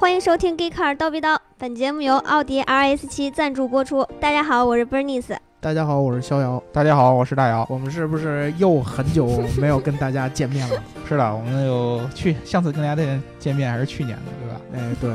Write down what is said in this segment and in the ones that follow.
欢迎收听《Geek Car 叨逼叨》，本节目由奥迪 RS 七赞助播出。大家好，我是 Bernice。大家好，我是逍遥。大家好，我是大姚。我们是不是又很久没有跟大家见面了？是的，我们有去上次跟大家见面还是去年的，对吧？哎，对，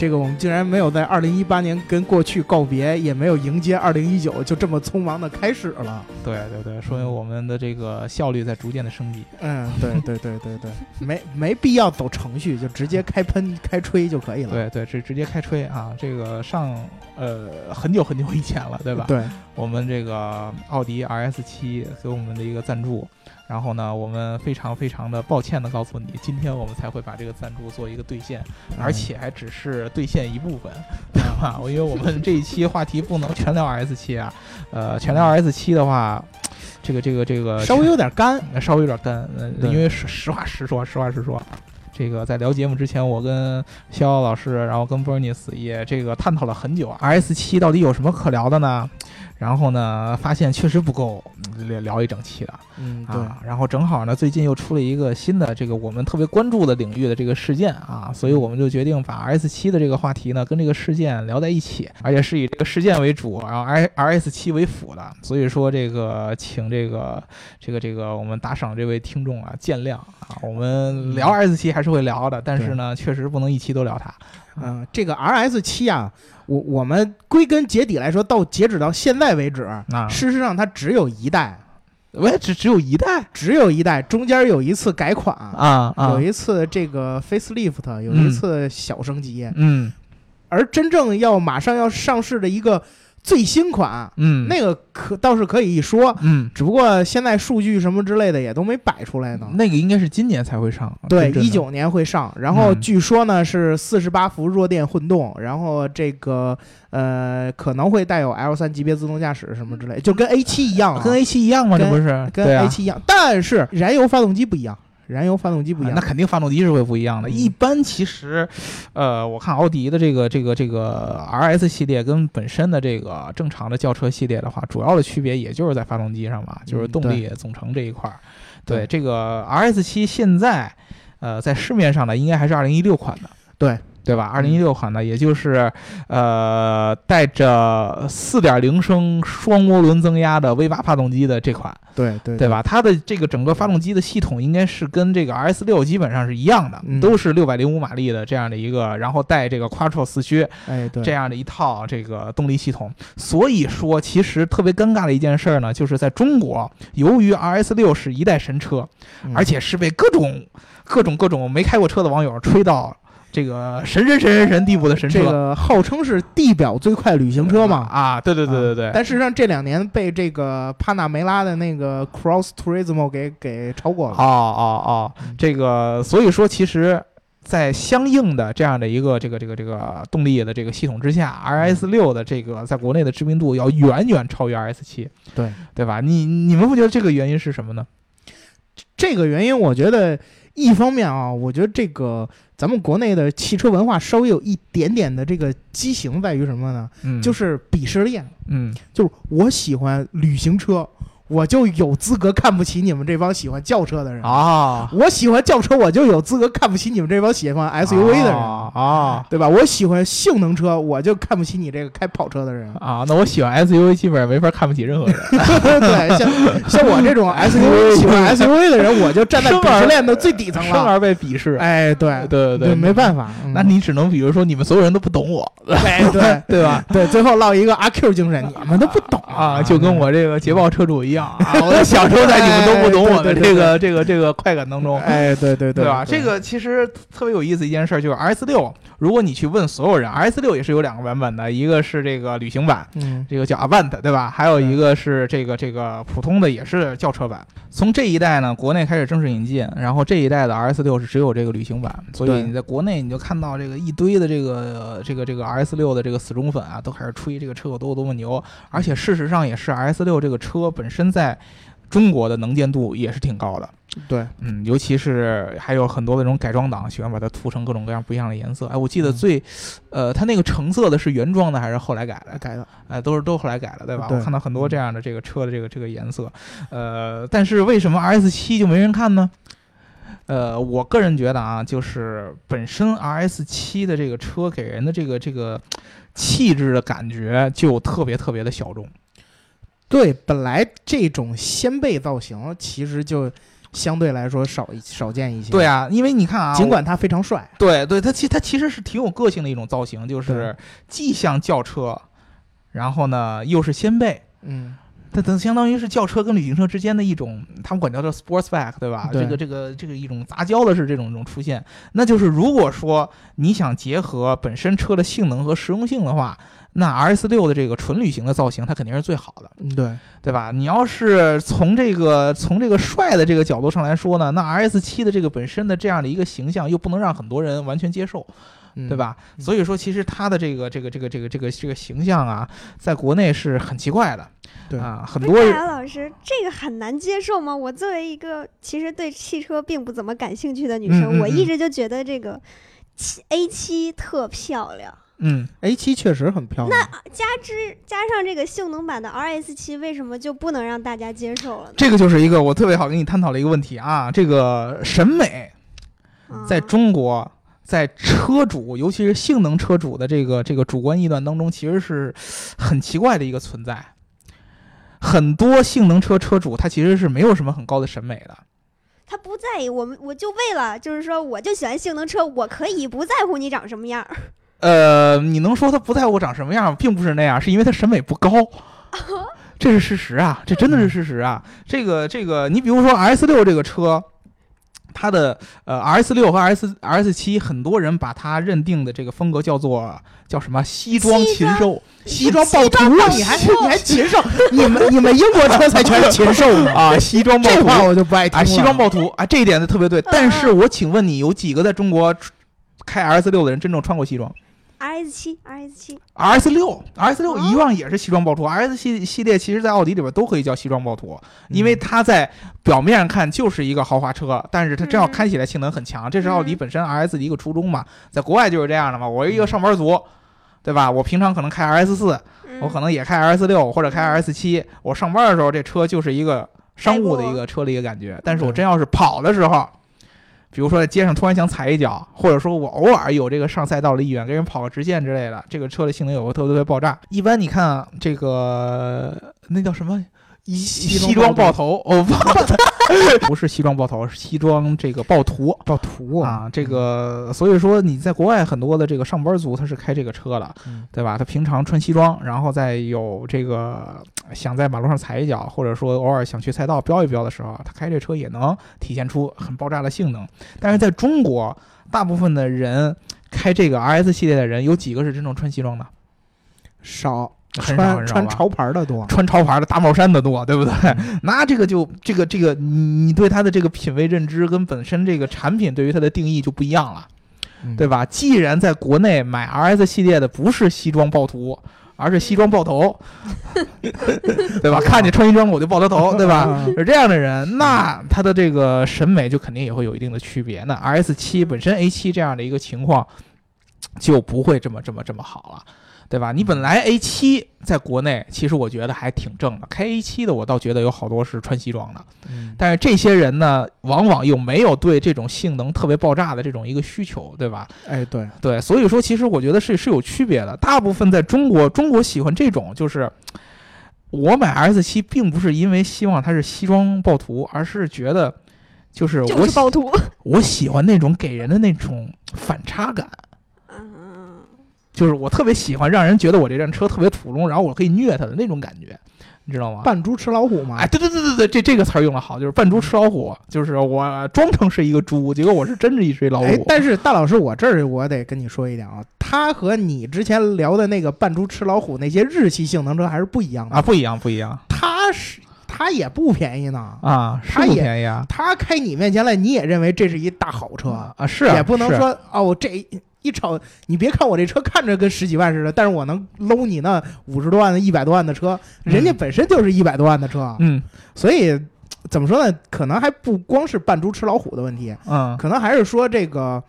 这个我们竟然没有在二零一八年跟过去告别，也没有迎接二零一九，就这么匆忙的开始了。对对对，说明我们的这个效率在逐渐的升级。嗯，对对对对对，没没必要走程序，就直接开喷开吹就可以了。对对，直直接开吹啊！这个上呃很久很久以前了，对吧？对，我们这个奥迪 RS 七给我们的一个赞助。然后呢，我们非常非常的抱歉的告诉你，今天我们才会把这个赞助做一个兑现，而且还只是兑现一部分，对吧？因为我们这一期话题不能全聊 S 七啊，呃，全聊 S 七的话，这个这个这个稍微有点干，稍微有点干，因为实实话实说，实话实说，这个在聊节目之前，我跟逍遥老师，然后跟 Bernice 也这个探讨了很久，S 七到底有什么可聊的呢？然后呢，发现确实不够聊聊一整期的，嗯，对。然后正好呢，最近又出了一个新的这个我们特别关注的领域的这个事件啊，所以我们就决定把 R S 七的这个话题呢跟这个事件聊在一起，而且是以这个事件为主，然后 R R S 七为辅的。所以说这个，请这个这个这个我们打赏这位听众啊见谅啊，我们聊 R S 七还是会聊的，但是呢，确实不能一期都聊它。嗯，这个 R S 七啊。我我们归根结底来说，到截止到现在为止，啊事实上它只有一代，喂，只只有一代，只有一代，中间有一次改款啊，有一次这个 facelift，有一次小升级，嗯，而真正要马上要上市的一个。最新款，嗯，那个可倒是可以一说，嗯，只不过现在数据什么之类的也都没摆出来呢。那个应该是今年才会上，对，一九年会上。然后据说呢是四十八伏弱电混动，然后这个呃可能会带有 L 三级别自动驾驶什么之类，就跟 A 七一样，跟 A 七一样吗？这不是跟 A 七一样，但是燃油发动机不一样。燃油发动机不一样，那肯定发动机是会不一样的。一般其实，呃，我看奥迪的这个这个这个 R S 系列跟本身的这个正常的轿车系列的话，主要的区别也就是在发动机上嘛，就是动力总成这一块儿。对这个 R S 七现在，呃，在市面上呢，应该还是二零一六款的。对。对吧？二零一六款呢，也就是，呃，带着四点零升双涡轮增压的 V 八发动机的这款，对对对吧？它的这个整个发动机的系统应该是跟这个 RS 六基本上是一样的，都是六百零五马力的这样的一个，然后带这个 Quattro 四驱，哎，对，这样的一套这个动力系统。所以说，其实特别尴尬的一件事呢，就是在中国，由于 RS 六是一代神车，而且是被各种各种各种没开过车的网友吹到。这个神神神神神地步的神车，这个号称是地表最快旅行车嘛？啊，对对对对对。但事实上这两年被这个帕纳梅拉的那个 Cross Turismo 给给超过了。哦哦哦，这个所以说，其实，在相应的这样的一个这个这个这个动力的这个系统之下，RS 六的这个在国内的知名度要远远超越 RS 七。对对吧？你你们不觉得这个原因是什么呢？这个原因，我觉得一方面啊，我觉得这个。咱们国内的汽车文化稍微有一点点的这个畸形，在于什么呢？嗯，就是鄙视链。嗯，就是我喜欢旅行车。我就有资格看不起你们这帮喜欢轿车的人啊！我喜欢轿车，我就有资格看不起你们这帮喜欢 SUV 的人啊！对吧？我喜欢性能车，我就看不起你这个开跑车的人啊！那我喜欢 SUV，基本上没法看不起任何人。对，像像我这种 SUV 喜欢 SUV 的人，我就站在鄙视链的最底层了，生而被鄙视。哎，对对对，没办法，那你只能比如说，你们所有人都不懂我，对对 对吧？对，最后落一个阿 Q 精神，你们都不懂啊，就跟我这个捷豹车主一样啊，我。享受在你们都不懂我的这个这个这个快感当中，哎，对对对，对吧？这个其实特别有意思一件事，就是 R S 六，如果你去问所有人，R S 六也是有两个版本的，一个是这个旅行版，嗯，这个叫 Avant，对吧？还有一个是这个这个普通的，也是轿车版。从这一代呢，国内开始正式引进，然后这一代的 R S 六是只有这个旅行版，所以你在国内你就看到这个一堆的这个这个这个 R S 六的这个死忠粉啊，都开始吹这个车有多多么牛，而且事实上也是 R S 六这个车本身在。中国的能见度也是挺高的，对，嗯，尤其是还有很多那种改装党喜欢把它涂成各种各样不一样的颜色。哎，我记得最，呃，它那个橙色的是原装的还是后来改的？改的，哎，都是都后来改了，对吧？我看到很多这样的这个车的这个这个颜色，呃，但是为什么 R S 七就没人看呢？呃，我个人觉得啊，就是本身 RS 七的这个车给人的这个这个气质的感觉就特别特别的小众。对，本来这种掀背造型其实就相对来说少一少见一些。对啊，因为你看啊，尽管它非常帅，对对，它其它其实是挺有个性的一种造型，就是既像轿车，然后呢又是掀背，嗯，它等相当于是轿车跟旅行车之间的一种，他们管叫做 sportsback，对吧？对这个这个这个一种杂交的是这种这种出现。那就是如果说你想结合本身车的性能和实用性的话，那 RS 六的这个纯旅行的造型，它肯定是最好的，嗯，对，对吧？你要是从这个从这个帅的这个角度上来说呢，那 RS 七的这个本身的这样的一个形象，又不能让很多人完全接受。嗯对？吧？嗯所以说，其实它的这个这个这个这个这个这个形象啊，在国内是很奇怪的。对啊，很多人老师，这个很难接受吗？我作为一个其实对汽车并不怎么感兴趣的女生，嗯嗯嗯我一直就觉得这个七 A 七特漂亮。嗯，A 七确实很漂亮。那加之加上这个性能版的 RS 七，为什么就不能让大家接受了呢？这个就是一个我特别好跟你探讨的一个问题啊。这个审美嗯在中国，在车主，尤其是性能车主的这个这个主观臆断当中，其实是很奇怪的一个存在。很多性能车车主他其实是没有什么很高的审美的。他不在意我们，我就为了就是说，我就喜欢性能车，我可以不在乎你长什么样儿。呃，你能说他不在乎长什么样，并不是那样，是因为他审美不高，这是事实啊，这真的是事实啊。这个这个，你比如说 S 六这个车，它的呃 S 六和 S S 七，很多人把它认定的这个风格叫做叫什么西装禽兽，西装暴徒你还你还 禽兽？你们你们英国车才全是禽兽 呢！啊，西装暴徒这话我就不爱听啊，西装暴徒啊，这一点就特别对。但是我请问你，有几个在中国开 S 六的人真正穿过西装？RS 七，RS 七，R S 六，R S 六哦一样也是西装暴徒。R S 系系列其实，在奥迪里边都可以叫西装暴徒，因为它在表面上看就是一个豪华车，但是它真要开起来性能很强。这是奥迪本身 R S 的一个初衷嘛，在国外就是这样的嘛。我是一个上班族，对吧？我平常可能开 R S 四，嗯我可能也开 R S 六或者开 R S 七。我上班的时候，这车就是一个商务的一个车的一个感觉。但是我真要是跑的时候，比如说在街上突然想踩一脚，或者说我偶尔有这个上赛道的意愿，跟人跑个直线之类的，这个车的性能有个特别特别爆炸。一般你看啊这个那叫什么？西西装爆头，哦，不 不是西装爆头，是西装这个暴徒暴徒啊。这个所以说你在国外很多的这个上班族他是开这个车的，嗯对吧？他平常穿西装，然后再有这个想在马路上踩一脚，或者说偶尔想去赛道飙一飙的时候，他开这车也能体现出很爆炸的性能。但是在中国，大部分的人开这个 RS 系列的人，有几个是真正穿西装的？少穿穿潮牌的多。穿潮牌的大帽衫的多，对不对？嗯 那这个就这个这个，你你对它的这个品味认知跟本身这个产品对于它的定义就不一样了。嗯对吧？既然在国内买 RS 系列的不是西装暴徒，而是西装爆头，对吧？看见穿西装我就爆他头，对吧？嗯是这样的人，那他的这个审美就肯定也会有一定的区别。那 RS 七本身 A 七这样的一个情况就不会这么这么这么好了。对吧？你本来 A 七在国内，其实我觉得还挺正的。开 A 七的，我倒觉得有好多是穿西装的。嗯但是这些人呢，往往又没有对这种性能特别爆炸的这种一个需求，对吧？哎，对，对，所以说其实我觉得是是有区别的。大部分在中国，中国喜欢这种，就是我买 S 七，并不是因为希望它是西装暴徒，而是觉得就是我喜是暴徒。我喜欢那种给人的那种反差感。嗯，就是我特别喜欢让人觉得我这辆车特别普通，然后我可以虐它的那种感觉，你知道吗？扮猪吃老虎嘛哎，。对对对对对，这这个词儿用的好，就是扮猪吃老虎，就是我装成是一个猪，结果我是真是一只老虎。哎，但是大老师，我这儿我得跟你说一点啊，它和你之前聊的那个扮猪吃老虎那些日系性能车还是不一样的啊，。不一样，不一样它是它也不便宜呢，啊，是不它也便宜啊它开你面前来，你也认为这是一大好车，啊，是啊也不能说哦这。一瞅，你别看我这车看着跟十几万似的，但是我能搂你那五十多万的、一百多万的车，人家本身就是一百多万的车，嗯所以怎么说呢？可能还不光是扮猪吃老虎的问题，嗯，可能还是说这个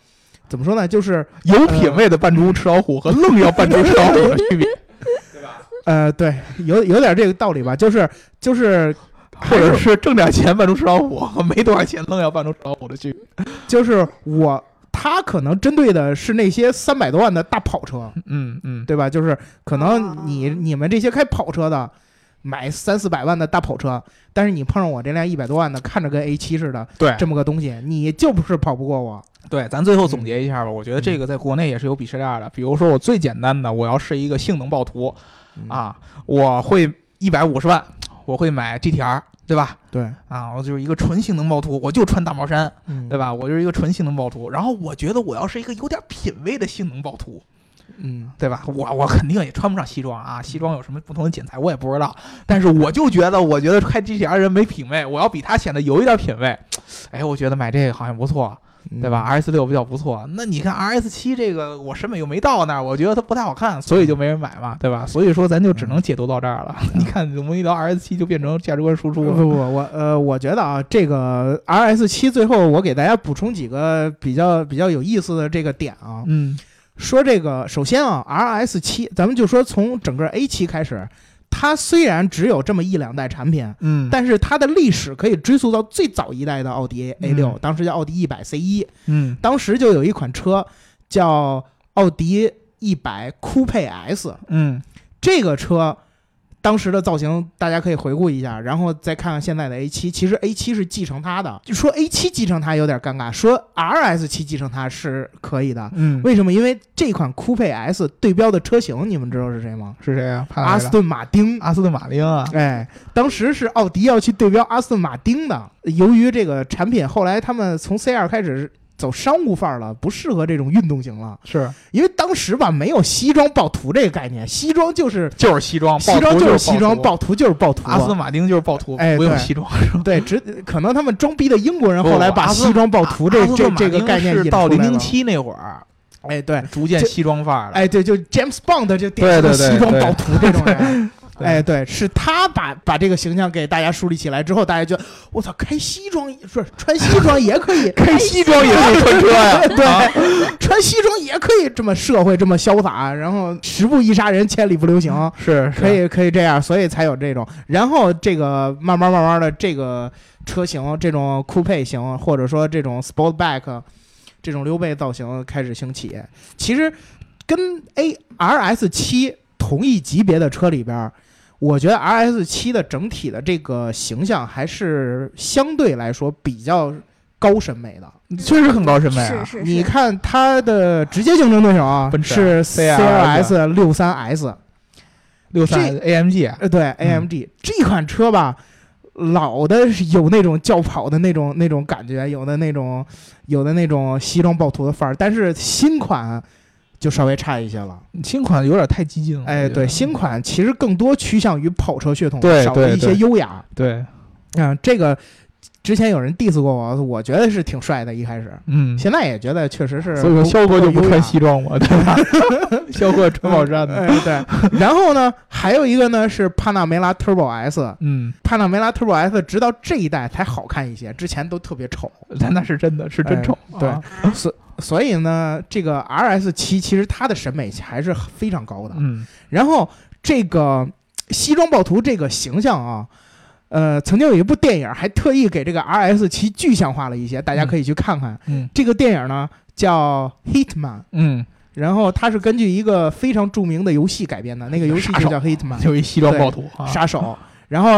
怎么说呢？就是有品位的扮猪吃老虎和愣要扮猪吃老虎的区别。呃，对，有有点这个道理吧，就是就是或者是挣点钱扮猪吃老虎，没多少钱愣要扮猪吃老虎的区别。就是我，他可能针对的是那些三百多万的大跑车，嗯嗯，对吧？就是可能你哦你们这些开跑车的，买三四百万的大跑车，但是你碰上我这辆一百多万的，看着跟 A 七似的对这么个东西，你就不是跑不过我。对，咱最后总结一下吧。我觉得这个在国内也是有鄙视链的。比如说我最简单的，我要是一个性能暴徒嗯，啊，我会一百五十万，我会买 GTR，对吧？对，啊，我就是一个纯性能暴徒，我就穿大毛衫，嗯对？吧？我就是一个纯性能暴徒。然后我觉得我要是一个有点品位的性能暴徒，嗯，对吧？我我肯定也穿不上西装啊，西装有什么不同的剪裁我也不知道。但是我就觉得，我觉得开 GTR 人没品位，我要比他显得有一点品位。哎，我觉得买这个好像不错，对吧？RS 六比较不错。那你看 RS 七这个，我审美又没到那儿，我觉得它不太好看，所以就没人买嘛，对吧？所以说咱就只能解读到这儿了。你看，我们一聊 RS 七就变成价值观输出了。不不不，我呃，我觉得啊，这个 RS 七最后我给大家补充几个比较比较有意思的这个点啊。嗯说这个，首先啊，RS 七，咱们就说从整个 A 七开始，它虽然只有这么一两代产品，嗯，但是它的历史可以追溯到最早一代的奥迪 A 六、嗯当时叫奥迪一百 C 一，嗯。当时就有一款车叫奥迪一百酷配 S，嗯。这个车当时的造型大家可以回顾一下，然后再看看现在的 A 七。其实 A 七是继承它的，就说 A 七继承它有点尴尬，说 RS 七继承它是可以的。嗯，为什么？因为这款酷配 S 对标的车型，你们知道是谁吗？是谁啊？帕拉阿斯顿马丁。阿斯顿马丁啊。哎，当时是奥迪要去对标阿斯顿马丁的，由于这个产品后来他们从 C 二开始走商务范儿了，不适合这种运动型了。是，因为当时吧没有西装暴徒这个概念，西装就是就是西装，西装暴徒就是西装，暴暴徒就是暴徒。阿斯顿马丁就是暴徒，哎对不用西装。对，只可能他们装逼的英国人后来把西装暴徒这这这个概念是到。零零七那会儿，哎，对，逐渐西装范儿了。哎，对，就 James Bond 就典型西装暴徒这种人。对哎，对，是他把把这个形象给大家树立起来之后，大家觉得我操，开西装不是穿西装也可以，开西装也可以穿车呀，对啊穿西装也可以这么社会这么潇洒，然后十步一杀人，千里不留行。是可，以可以这样，所以才有这种。然后这个慢慢慢慢的，这个车型这种酷配型，或者说这种 Sportback 这种溜背造型开始兴起。其实跟 A R S 七同一级别的车里边儿，我觉得 R S 七的整体的这个形象还是相对来说比较高审美的。确实很高审美啊。是是，你看它的直接竞争对手啊奔驰是 C L S 六三 S。六三 AMG 啊呃，对，AMG、这款车吧，老的有那种轿跑的那种那种感觉，有的那种有的那种西装暴徒的范儿，但是新款就稍微差一些了。新款有点太激进了。哎，对，新款其实更多趋向于跑车血统，对少了一些优雅。对，嗯，这个之前有人 diss 过我，我觉得是挺帅的，一开始，嗯，现在也觉得确实是。所以说肖哥就不穿西装嘛，对吧？肖哥穿帽衫的。哎，对。然后呢，还有一个呢是帕纳梅拉 Turbo S，嗯，帕纳梅拉 Turbo S 直到这一代才好看一些，之前都特别丑。那 那是真的是真丑。对啊所所以呢，这个 RS 七其实它的审美还是非常高的。嗯然后这个西装暴徒这个形象啊，呃，曾经有一部电影还特意给这个 RS 七具象化了一些，大家可以去看看。嗯这个电影呢叫 Hitman，嗯，然后它是根据一个非常著名的游戏改编的，那个游戏就叫 Hitman。就一西装暴徒啊。杀手。然后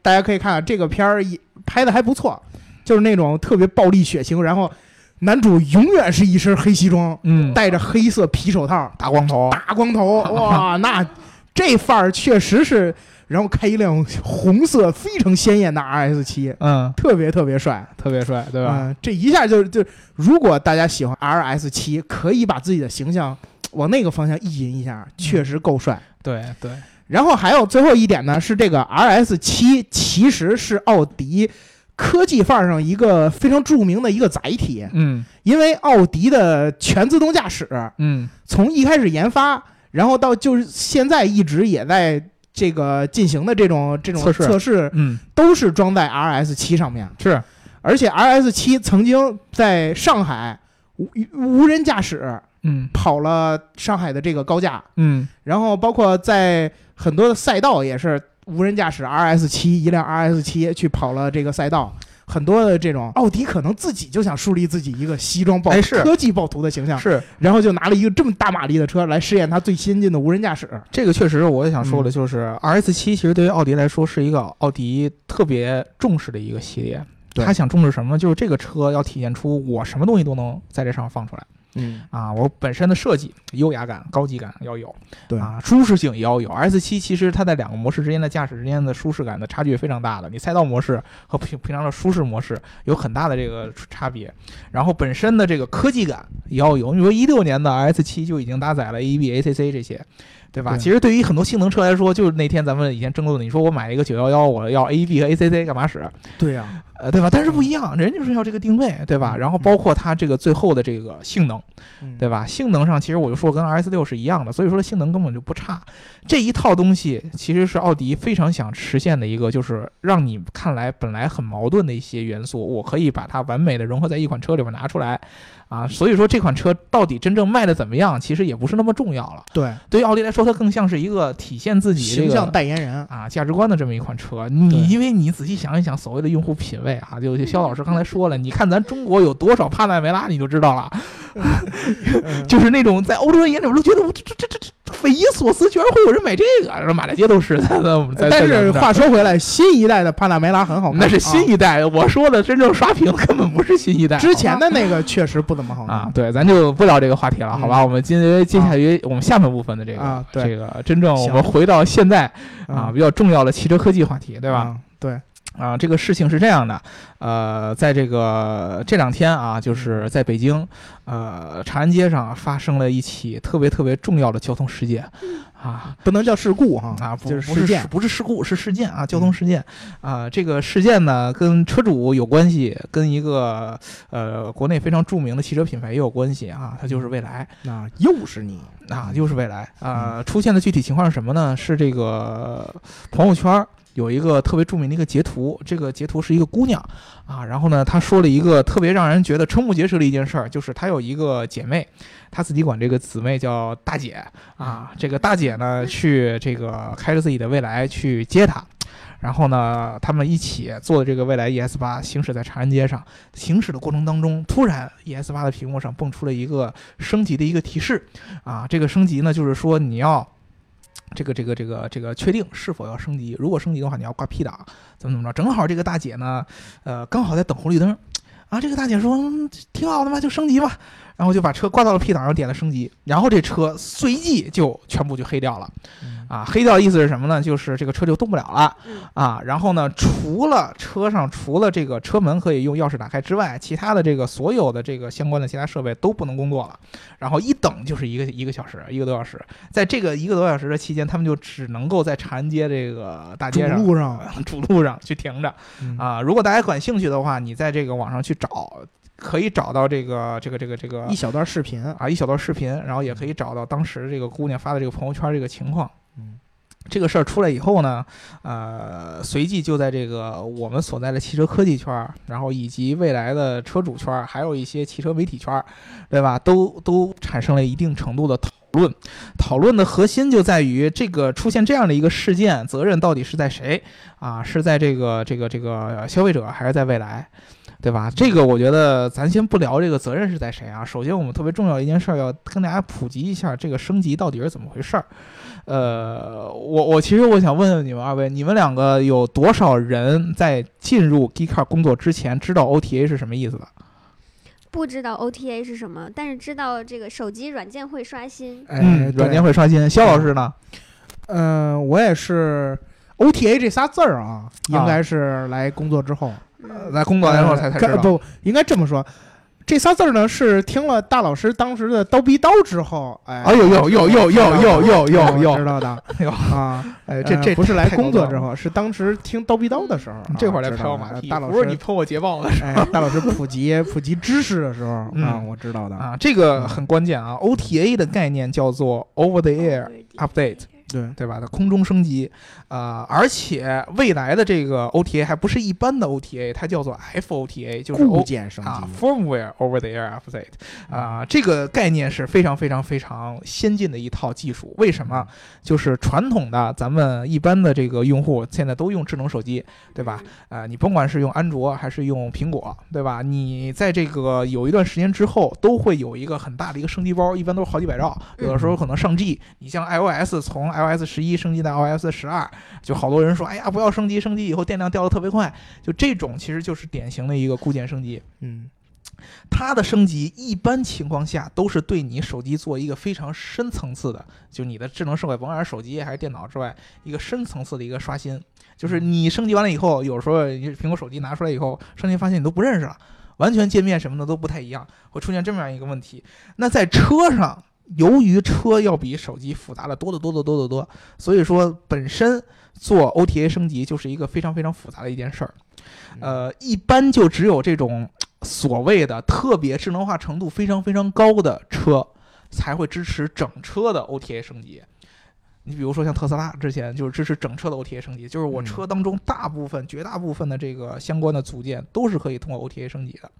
大家可以看看这个片儿拍的还不错，就是那种特别暴力血腥，然后男主永远是一身黑西装，嗯，戴着黑色皮手套，大光头。大光头，哇，那这范儿确实是。然后开一辆红色非常鲜艳的 RS 七，嗯，特别特别帅，特别帅，对吧？嗯，这一下就就，如果大家喜欢 RS 七，可以把自己的形象往那个方向意淫一下，确实够帅。对对，然后还有最后一点呢，是这个 RS 七其实是奥迪科技范儿上一个非常著名的一个载体，嗯。因为奥迪的全自动驾驶嗯。从一开始研发，然后到就是现在一直也在这个进行的这种这种测试。测试，嗯，都是装在 RS 七上面，是，而且 RS 七曾经在上海无无人驾驶嗯。跑了上海的这个高架，嗯。然后包括在很多的赛道也是无人驾驶 RS 七一辆 RS 七去跑了这个赛道。很多的这种奥迪可能自己就想树立自己一个西装暴哎是科技暴徒的形象，是然后就拿了一个这么大马力的车来试验它最先进的无人驾驶。这个确实，我也想说的嗯就是 RS 七，其实对于奥迪来说是一个奥迪特别重视的一个系列。对他想重视什么？就是这个车要体现出我什么东西都能在这上放出来嗯，啊！我本身的设计、优雅感、高级感要有，对啊，舒适性也要有。S 七其实它在两个模式之间的驾驶之间的舒适感的差距非常大的，你赛道模式和平平常的舒适模式有很大的这个差别。然后本身的这个科技感也要有，你说一六年的 S 七就已经搭载了 AEB、ACC 这些。对吧？对其实对于很多性能车来说，就是那天咱们以前争论的，你说我买一个九幺幺，我要 AEB 和 ACC 干嘛使？对呀、呃，对吧？但是不一样，人就是要这个定位，对吧？嗯然后包括它这个最后的这个性能，嗯对吧？性能上其实我就说跟 RS 六是一样的，所以说性能根本就不差。这一套东西其实是奥迪非常想实现的一个，就是让你看来本来很矛盾的一些元素，我可以把它完美的融合在一款车里边拿出来啊。所以说这款车到底真正卖的怎么样，其实也不是那么重要了。对，对于奥迪来说，它更像是一个体现自己这形象。代言人。啊，价值观的这么一款车，你因为你仔细想一想，所谓的用户品味啊，就就肖老师刚才说了，你看咱中国有多少帕纳梅拉，你就知道了。嗯 就是那种在欧洲人眼里我都觉得我这这这这这匪夷所思，居然会有人买这个，然后满大街都是。但是话说回来，新一代的帕纳梅拉很好看，那是新啊一代，我说的真正刷屏根本不是新一代。之前的那个确实不怎么好看啊，对，咱就不聊这个话题了，好吧？嗯我们今天接下来我们下半部分的这个、啊对这个真正我们回到现在啊嗯比较重要的汽车科技话题，对吧？啊对，啊，这个事情是这样的，呃，在这个这两天啊，就是在北京，呃，长安街上发生了一起特别特别重要的交通事件，啊。不能叫事故哈，啊，不就是事件不是事，故，是事件啊，交通事件啊。这个事件呢，跟车主有关系，跟一个呃国内非常著名的汽车品牌也有关系啊，它就是蔚来。那又是你，啊，又是蔚来啊、出现的具体情况是什么呢？是这个朋友圈儿有一个特别著名的一个截图，这个截图是一个姑娘啊，然后呢，她说了一个特别让人觉得瞠目结舌的一件事儿，就是她有一个姐妹，她自己管这个姊妹叫大姐啊，这个大姐呢去这个开着自己的蔚来去接她。然后呢，他们一起坐的这个蔚来 ES 八行驶在长安街上，行驶的过程当中，突然 ES 八的屏幕上蹦出了一个升级的一个提示，啊，这个升级呢，就是说你要这个这个这个这个确定是否要升级，如果升级的话，你要挂 P 档，怎么怎么着。正好这个大姐呢，呃，刚好在等红绿灯，啊，这个大姐说、嗯、挺好的嘛，就升级吧，然后就把车挂到了 P 档，然后点了升级，然后这车随即就全部就黑掉了。啊，黑掉的意思是什么呢？就是这个车就动不了了嗯啊。然后呢，除了车上除了这个车门可以用钥匙打开之外，其他的这个所有的这个相关的其他设备都不能工作了。然后一等就是一个一个小时，一个多小时。在这个一个多小时的期间，他们就只能够在长安街这个大街上、路上，主路上去停着嗯啊。如果大家感兴趣的话，你在这个网上去找，可以找到这个这个这个这个一小段视频，啊一小段视频，然后也可以找到当时这个姑娘发的这个朋友圈这个情况。嗯，这个事儿出来以后呢，呃，随即就在这个我们所在的汽车科技圈儿，然后以及未来的车主圈儿，还有一些汽车媒体圈儿，对吧？都都产生了一定程度的讨论。讨论的核心就在于这个出现这样的一个事件，责任到底是在谁啊？是在这个这个这个消费者，还是在未来？对吧？这个我觉得咱先不聊这个责任是在谁啊。首先，我们特别重要一件事儿要跟大家普及一下这个升级到底是怎么回事儿。呃，我我其实我想问问你们二位，你们两个有多少人在进入 Geekcar 工作之前知道 OTA 是什么意思的？不知道 OTA 是什么，但是知道这个手机软件会刷新。哎，嗯，软件会，刷新。肖老师呢？嗯，我也是 OTA 这仨字儿啊，应该是来工作之后，嗯，在工作的时候才才知道。呃不，应该这么说。这仨字儿呢，是听了大老师当时的刀逼刀之后，哎，哎呦呦呦呦呦呦呦呦呦知道的哎呦 啊。哎，这这呃不是来工作之后，是当时听刀逼刀的时候，啊这会儿来拍我马屁，大老师，不是你喷我捷豹的哎，大老师普及普及知识的时候啊，嗯我知道的。啊，这个很关键啊。OTA 的概念叫做 Over the Air Update 对，对吧？它空中升级，啊、而且未来的这个 OTA 还不是一般的 OTA，它叫做 FOTA，就是固件升啊级，，Firmware Over the Air Update，啊、这个概念是非常非常非常先进的一套技术。为什么？就是传统的咱们一般的这个用户现在都用智能手机，对吧？啊、你甭管是用安卓还是用苹果，对吧？你在这个有一段时间之后，都会有一个很大的一个升级包，一般都是好几百兆，有的时候可能上 G。你像 iOS 从 iOS 十一升级到 iOS 十二，就好多人说，哎呀，不要升级，升级以后电量掉的特别快。就这种其实就是典型的一个固件升级。嗯它的升级一般情况下都是对你手机做一个非常深层次的，就你的智能设备，甭管是手机还是电脑之外，一个深层次的一个刷新。就是你升级完了以后，有时候你苹果手机拿出来以后，升级发现你都不认识了，完全界面什么的都不太一样，会出现这么样一个问题。那在车上，由于车要比手机复杂的多得多得多得多，所以说本身做 OTA 升级就是一个非常非常复杂的一件事儿。呃，一般就只有这种所谓的特别智能化程度非常非常高的车，才会支持整车的 OTA 升级。你比如说像特斯拉之前就是支持整车的 OTA 升级，就是我嗯车当中大部分、绝大部分的这个相关的组件都是可以通过 OTA 升级的。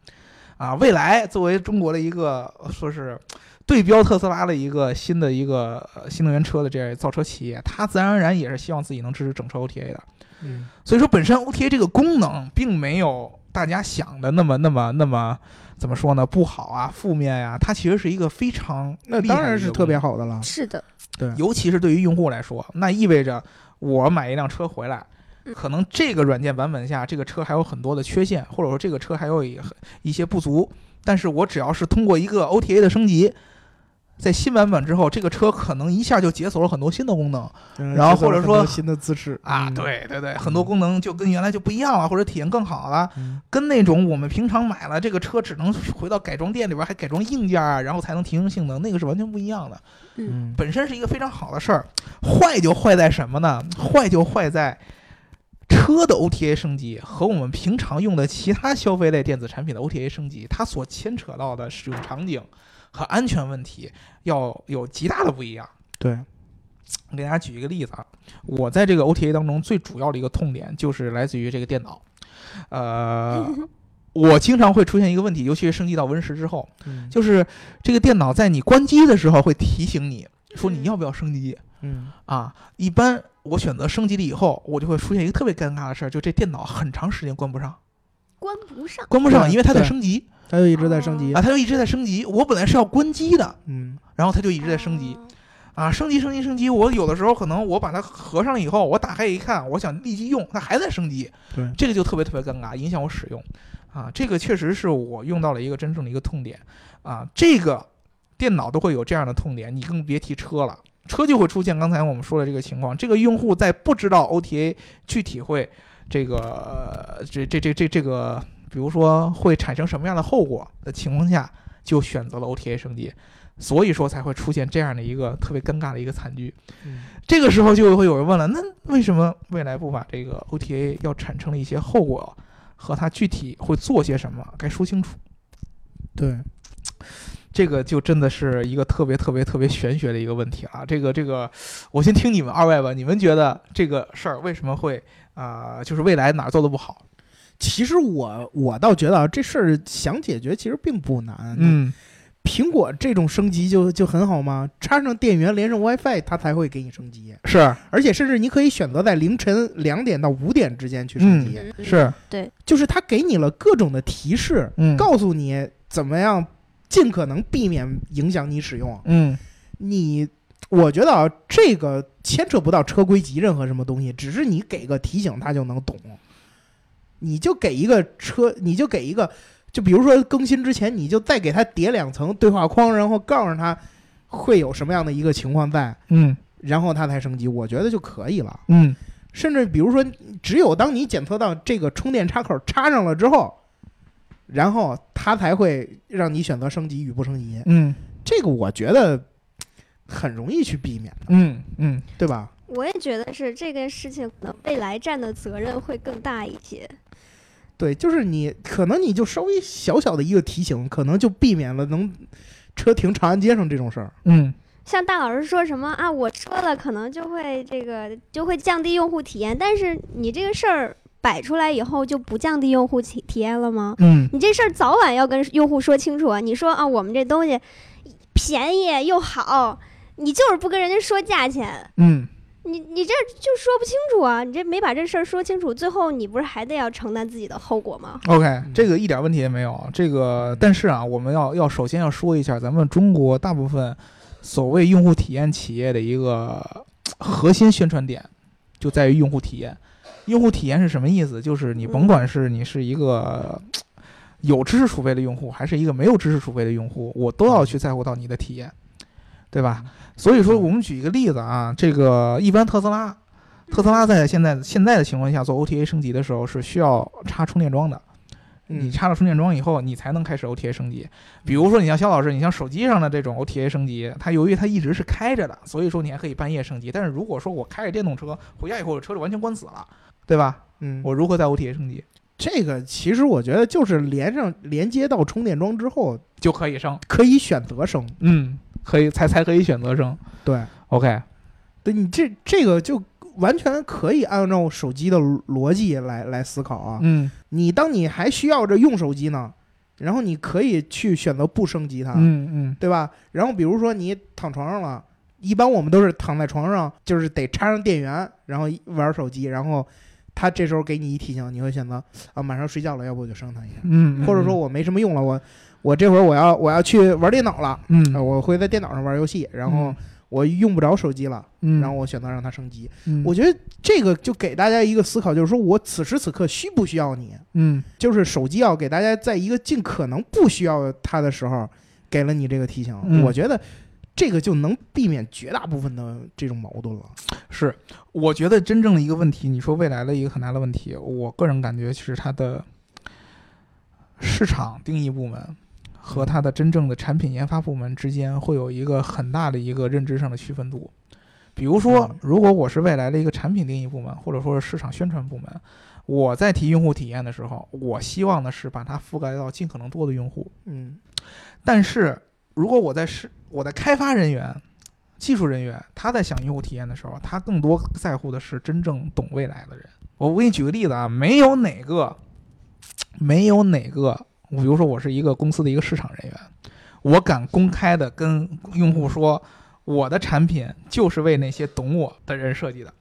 啊，未来作为中国的一个呃说是对标特斯拉的一个新的一个呃新能源车的这样造车企业，它自然而然也是希望自己能支持整车 OTA 的。嗯所以说，本身 OTA 这个功能并没有大家想的那么、那么、那么怎么说呢？不好啊，负面呀、它其实是一个非常那当然是特别好的了。是的，对，尤其是对于用户来说，那意味着我买一辆车回来。嗯。可能这个软件版本下，这个车还有很多的缺陷，或者说这个车还有一一些不足。但是我只要是通过一个 OTA 的升级，在新版本之后，这个车可能一下就解锁了很多新的功能，嗯然后或者说新的姿势啊，嗯。对对对，很多功能就跟原来就不一样了，或者体验更好了，嗯。跟那种我们平常买了这个车只能回到改装店里边还改装硬件啊，然后才能提升性能，那个是完全不一样的。嗯。本身是一个非常好的事儿，坏就坏在什么呢？坏就坏在车的 OTA 升级和我们平常用的其他消费类电子产品的 OTA 升级，它所牵扯到的使用场景和安全问题要有极大的不一样。对，我给大家举一个例子啊，我在这个 OTA 当中最主要的一个痛点就是来自于这个电脑，呃，我经常会出现一个问题，尤其是升级到 Win 十之后，嗯。就是这个电脑在你关机的时候会提醒你说你要不要升级。嗯。啊。一般我选择升级了以后，我就会出现一个特别尴尬的事儿，就这电脑很长时间关不上，关不上。关不上，因为它在升级它就一直在升级啊，。它就一直在升级。我本来是要关机的，嗯然后它就一直在升级。哦啊，升级升级升级！我有的时候可能我把它合上了以后，我打开一看，我想立即用，它还在升级，对这个就特别特别尴尬，影响我使用。啊，这个确实是我用到了一个真正的一个痛点。啊，这个电脑都会有这样的痛点，你更别提车了。车就会出现刚才我们说的这个情况，这个用户在不知道 OTA 具体会这个呃这这这这这个，比如说会产生什么样的后果的情况下，就选择了 OTA 升级。所以说才会出现这样的一个特别尴尬的一个惨剧。嗯这个时候就会有人问了，那为什么未来不把这个 OTA 要产生的一些后果和它具体会做些什么该说清楚？对，这个就真的是一个特别特别特别玄学的一个问题啊。这个这个，我先听你们二位吧，你们觉得这个事儿为什么会啊、就是未来哪儿做的不好？其实我我倒觉得啊，这事儿想解决其实并不难。，嗯苹果这种升级就就很好吗？插上电源，连上 WiFi，它才会给你升级。是而且甚至你可以选择在凌晨两点到五点之间去升级，嗯是，就是它给你了各种的提示，嗯告诉你怎么样尽可能避免影响你使用。嗯你，我觉得啊，这个牵扯不到车规级任何什么东西，只是你给个提醒，他就能懂。你就给一个车，你就给一个，就比如说更新之前，你就再给他叠两层对话框，然后告诉他会有什么样的一个情况在，嗯然后他才升级，我觉得就可以了。嗯甚至比如说，只有当你检测到这个充电插口插上了之后，然后它才会让你选择升级与不升级。嗯这个我觉得很容易去避免的，嗯嗯对吧？我也觉得是这件事情，可能未来占的责任会更大一些。对，就是你可能你就稍微小小的一个提醒，可能就避免了能车停长安街上这种事儿。嗯像大老师说什么啊，我说了可能就会这个就会降低用户体验，但是你这个事儿摆出来以后就不降低用户体体验了吗？嗯你这事儿早晚要跟用户说清楚啊！你说啊，我们这东西便宜又好，你就是不跟人家说价钱，嗯，你你这就说不清楚啊！你这没把这事儿说清楚，最后你不是还得要承担自己的后果吗？OK，这个一点问题也没有。这个，但是啊，我们要要首先要说一下，咱们中国大部分所谓用户体验企业的一个核心宣传点，就在于用户体验。用户体验是什么意思？就是你甭管是你是一个有知识储备的用户，还是一个没有知识储备的用户，我都要去在乎到你的体验，对吧？所以说，我们举一个例子啊，这个一般特斯拉，特斯拉在现在现在的情况下做 OTA 升级的时候是需要插充电桩的。你嗯插了充电桩以后，你才能开始 OTA 升级。比如说，你像肖老师，你像手机上的这种 OTA 升级，它由于它一直是开着的，所以说你还可以半夜升级。但是如果说我开着电动车回家以后，车就完全关死了，对吧？嗯，我如何在 OTA 升级这个其实我觉得就是连上连接到充电桩之后，就可以升？可以选择升。嗯，可以才才可以选择升。对，OK，对你这这个就完全可以按照手机的逻辑来来思考啊。嗯你当你还需要着用手机呢，然后你可以去选择不升级它，嗯嗯对吧？然后比如说你躺床上了，一般我们都是躺在床上，就是得插上电源，然后玩手机，然后他这时候给你一提醒，你会选择啊，马上睡觉了，要不我就升他一下，嗯，或者说我没什么用了，我我这会儿我要我要去玩电脑了，嗯，呃我会在电脑上玩游戏，然后嗯我用不着手机了，嗯，然后我选择让它升级。嗯我觉得这个就给大家一个思考，就是说我此时此刻需不需要你？嗯就是手机要给大家在一个尽可能不需要它的时候，给了你这个提醒。嗯我觉得这个就能避免绝大部分的这种矛盾了。是，我觉得真正的一个问题，你说未来的一个很大的问题，我个人感觉其实它的市场定义部门和它的真正的产品研发部门之间会有一个很大的一个认知上的区分度。比如说嗯，如果我是未来的一个产品定义部门，或者说是市场宣传部门，我在提用户体验的时候，我希望的是把它覆盖到尽可能多的用户。嗯但是如果我在是我的开发人员、技术人员，他在想用户体验的时候，他更多在乎的是真正懂未来的人。我我给你举个例子啊，没有哪个，没有哪个，比如说我是一个公司的一个市场人员，我敢公开的跟用户说，我的产品就是为那些懂我的人设计的。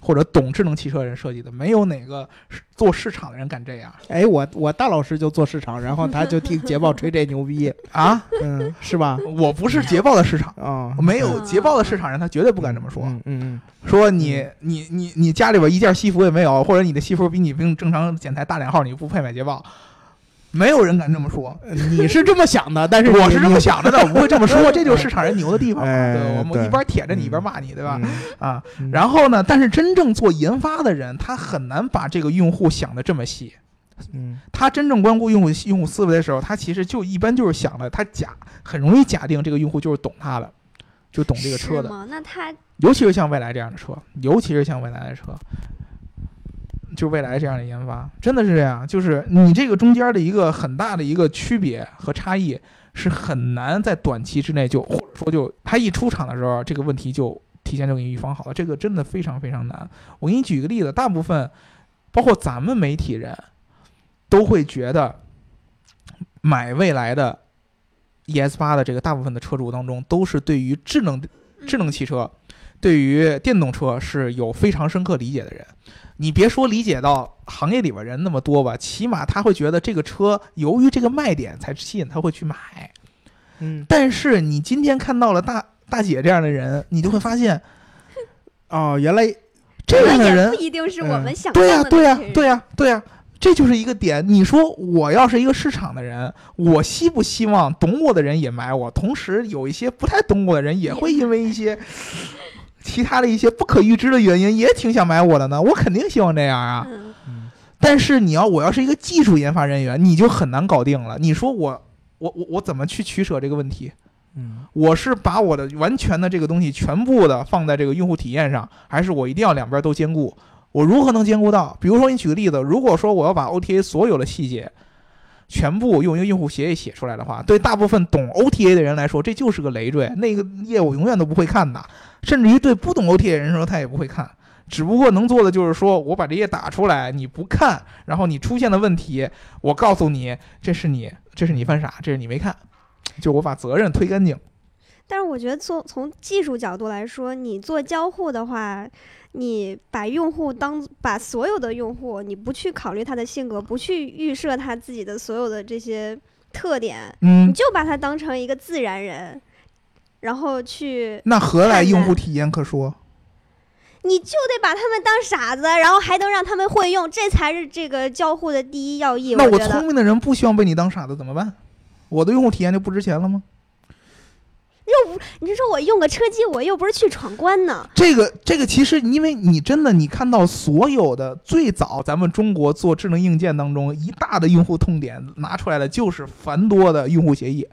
或者懂智能汽车人设计的，没有哪个做市场的人敢这样哎，我我大老师就做市场，然后他就替捷豹吹这牛逼，啊！嗯，是吧？我不是捷豹的市场，啊、没有捷豹的市场人，他绝对不敢这么说。嗯嗯说你你你你家里边一件西服也没有，或者你的西服比你比正常剪裁大两号，你不配买捷豹，没有人敢这么说。嗯，你是这么想的，但是我是这么，想着的，我不会这么 说，这就是市场人牛的地方对，我们一边舔着你一边骂你，对吧？嗯啊，嗯然后呢，但是真正做研发的人，他很难把这个用户想的这么细。嗯他真正关顾用户用户思维的时候，他其实就一般就是想的，他假很容易假定这个用户就是懂他的，就懂这个车的。那他尤其是像未来这样的车，尤其是像未来的车，就未来这样的研发，真的是这样。就是你这个中间的一个很大的一个区别和差异，是很难在短期之内就或者说就它一出场的时候，这个问题就提前就给你预防好了。这个真的非常非常难。我给你举个例子，大部分包括咱们媒体人都会觉得买未来的 ES 八的这个大部分的车主当中，都是对于智能智能汽车，对于电动车是有非常深刻理解的人。你别说理解到行业里边人那么多吧，起码他会觉得这个车由于这个卖点才吸引他会去买。嗯，但是你今天看到了大大姐这样的人，你就会发现 哦，原来这样的人不，一定是我们想对呀、对呀、对呀、对呀、这就是一个点。你说我要是一个市场的人，我希不希望懂我的人也买我？同时有一些不太懂我的人也会因为一些其他的一些不可预知的原因，也挺想买我的呢。我肯定希望这样啊。但是你要我要是一个技术研发人员，你就很难搞定了。你说我我我我怎么去取舍这个问题？嗯我是把我的完全的这个东西全部的放在这个用户体验上，还是我一定要两边都兼顾？我如何能兼顾到？比如说，你举个例子，如果说我要把 OTA 所有的细节全部用一个用户协议写出来的话，对大部分懂 OTA 的人来说，这就是个累赘，那个业务永远都不会看的。甚至于对不懂 OTA 的人说，他也不会看。只不过能做的就是说，我把这些打出来，你不看，然后你出现的问题，我告诉你，这是你，这是你犯傻，这是你没看，就我把责任推干净。但是我觉得从从技术角度来说，你做交互的话，你把用户当把所有的用户，你不去考虑他的性格，不去预设他自己的所有的这些特点，你嗯，就把他当成一个自然人，然后去，那何来用户体验可说？你就得把他们当傻子，然后还能让他们会用，这才是这个交互的第一要义。那我，聪明的人不希望被你当傻子怎么办？我的用户体验就不值钱了吗？又不你是说我用个车机，我又不是去闯关呢？这个这个其实，因为你真的你看到所有的最早咱们中国做智能硬件当中一大的用户痛点拿出来的就是繁多的用户协议，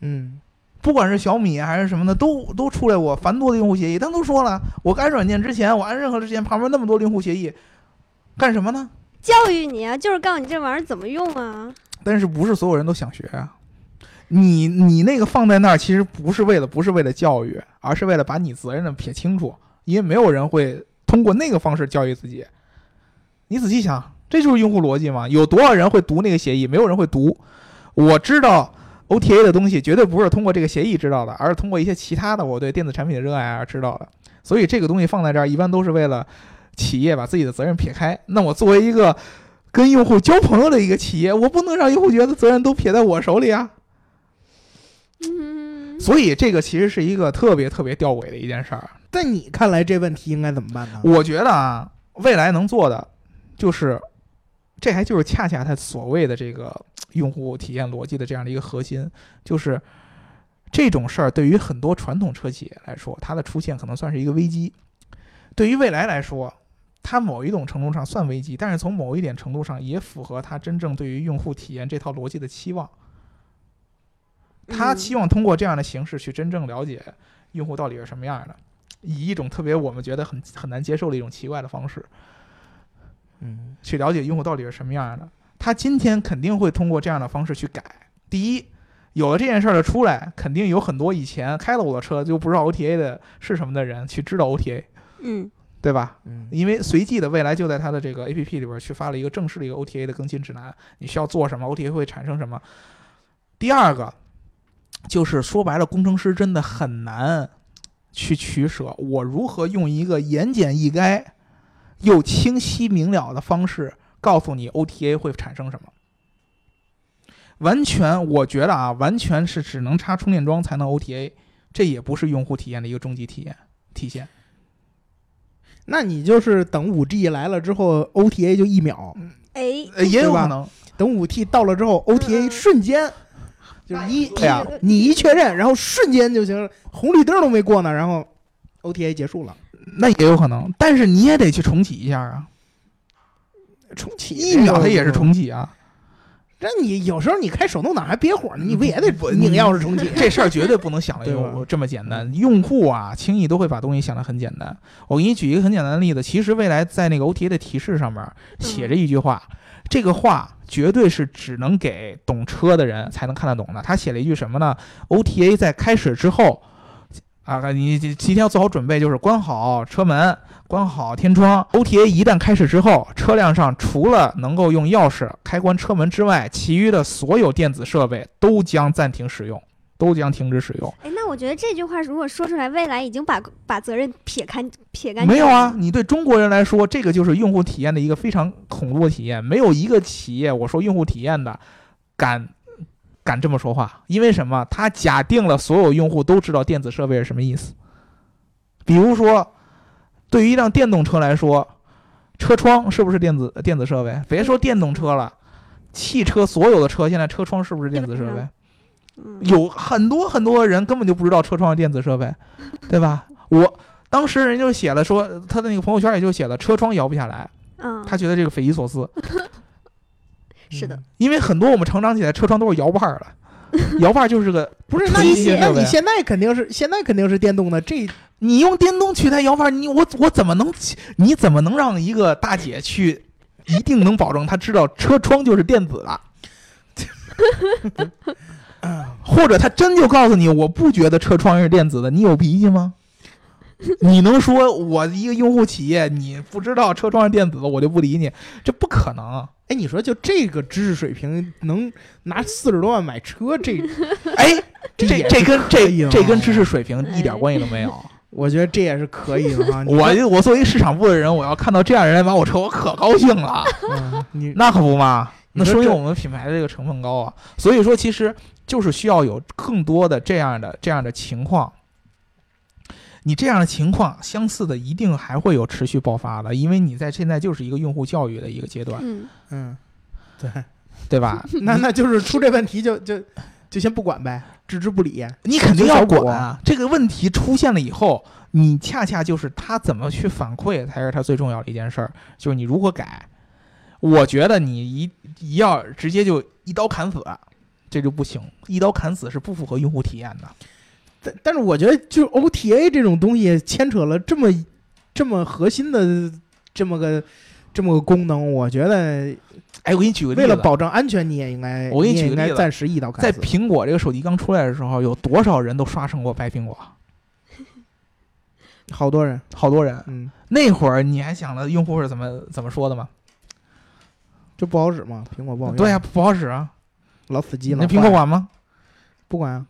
嗯，不管是小米还是什么的，都都出来过繁多的用户协议。但都说了，我安软件之前，我安任何之前旁边那么多用户协议，干什么呢？教育你啊，就是告诉你这玩意儿怎么用啊。但是不是所有人都想学啊？你你那个放在那儿，其实不是为了不是为了教育，而是为了把你责任撇清楚，因为没有人会通过那个方式教育自己。你仔细想，这就是用户逻辑嘛？有多少人会读那个协议？没有人会读。我知道 OTA 的东西绝对不是通过这个协议知道的，而是通过一些其他的我对电子产品的热爱而知道的。所以这个东西放在这儿，一般都是为了企业把自己的责任撇开。那我作为一个跟用户交朋友的一个企业，我不能让用户觉得责任都撇在我手里啊。嗯，所以这个其实是一个特别特别吊诡的一件事儿。在你看来这问题应该怎么办呢？我觉得啊，未来能做的就是，这还就是恰恰它所谓的这个用户体验逻辑的这样的一个核心，就是这种事儿对于很多传统车企业来说，它的出现可能算是一个危机；对于未来来说，它某一种程度上算危机，但是从某一点程度上也符合它真正对于用户体验这套逻辑的期望。他嗯期望通过这样的形式去真正了解用户到底是什么样的，以一种特别我们觉得很很难接受的一种奇怪的方式嗯去了解用户到底是什么样的。他今天肯定会通过这样的方式去改。第一，有了这件事儿的出来，肯定有很多以前开了我的车就不知道 OTA 的是什么的人去知道 OTA，嗯对吧？嗯因为随即的未来就在他的这个 APP 里边去发了一个正式的一个 OTA 的更新指南，你需要做什么，OTA 会产生什么。第二个就是说白了，工程师真的很难去取舍，我如何用一个言简意赅又清晰明了的方式告诉你 OTA 会产生什么。完全，我觉得啊，完全是只能插充电桩才能 OTA，这也不是用户体验的一个终极体验体现。那你就是等五 G 来了之后，OTA 就一秒；哎，呃，也有可能。等五 T 到了之后嗯，OTA 嗯瞬间就是一对呀你一确认，然后瞬间就行，红绿灯都没过呢，然后 OTA 结束了。那也有可能，但是你也得去重启一下啊，重启一秒它也是。重启啊，那你有时候你开手动挡还憋火呢，你不也得不拧钥匙重启？这事儿绝对不能想的这么简单。用户啊，轻易都会把东西想得很简单。我给你举一个很简单的例子，其实未来在那个 OTA 的提示上面写着一句话，这个话绝对是只能给懂车的人才能看得懂的。他写了一句什么呢？OTA 在开始之后。啊，你提前要做好准备，就是关好车门，关好天窗。OTA 一旦开始之后，车辆上除了能够用钥匙开关车门之外，其余的所有电子设备都将暂停使用，都将停止使用。哎，那我觉得这句话如果说出来，未来已经把把责任撇开撇干净。没有啊，，你对中国人来说，这个就是用户体验的一个非常恐怖的体验。没有一个企业，我说用户体验的，敢敢这么说话，因为什么？他假定了所有用户都知道电子设备是什么意思。比如说，对于一辆电动车来说，车窗是不是电子电子设备？别说电动车了，汽车所有的车现在车窗是不是电子设备？嗯，有很多很多人根本就不知道车窗是电子设备，对吧？我当时人就写了说，他的那个朋友圈也就写了车窗摇不下来，嗯，他觉得这个匪夷所思，是的，因为很多我们成长起来车窗都是摇把儿的，摇把儿就是个 不是？那你那你现在肯定是现在肯定是电动的，这你用电动取代摇把儿，你我我怎么能你怎么能让一个大姐去一定能保证她知道车窗就是电子的？或者他真就告诉你，我不觉得车窗是电子的，你有脾气吗？你能说我一个用户企业，你不知道车窗是电子的，我就不理你？这不可能。哎，你说就这个知识水平，能拿四十多万买车，这 哎，这这跟这这跟啊知识水平一点关系都没有。我觉得这也是可以的哈。你我我作为市场部的人，我要看到这样人来买我车，我可高兴了。嗯你那可不嘛，那说明我们品牌的这个成分高啊。所以说，其实就是需要有更多的这样的这样的情况。你这样的情况相似的，一定还会有持续爆发的，因为你在现在就是一个用户教育的一个阶段，嗯，嗯，对，对吧？那那就是出这问题就就就先不管呗，置之不理。你肯定要管啊。这个问题出现了以后，你恰恰就是他怎么去反馈才是他最重要的一件事儿，就是你如何改。我觉得你一一要直接就一刀砍死，这就不行。一刀砍死是不符合用户体验的。但但是我觉得，就 OTA 这种东西牵扯了这么这么核心的这么个这么个功能，我觉得哎，我给你举个例子，为了保证安全，你也应该，我给你举个例子应该暂时一刀砍在。苹果这个手机刚出来的时候，有多少人都刷成过白苹果？好多人，好多人。嗯，那会儿你还想着用户是怎么怎么说的吗？就不好使吗，苹果不好用。对呀、，不好使啊。老死机了。那苹果管吗？不管啊？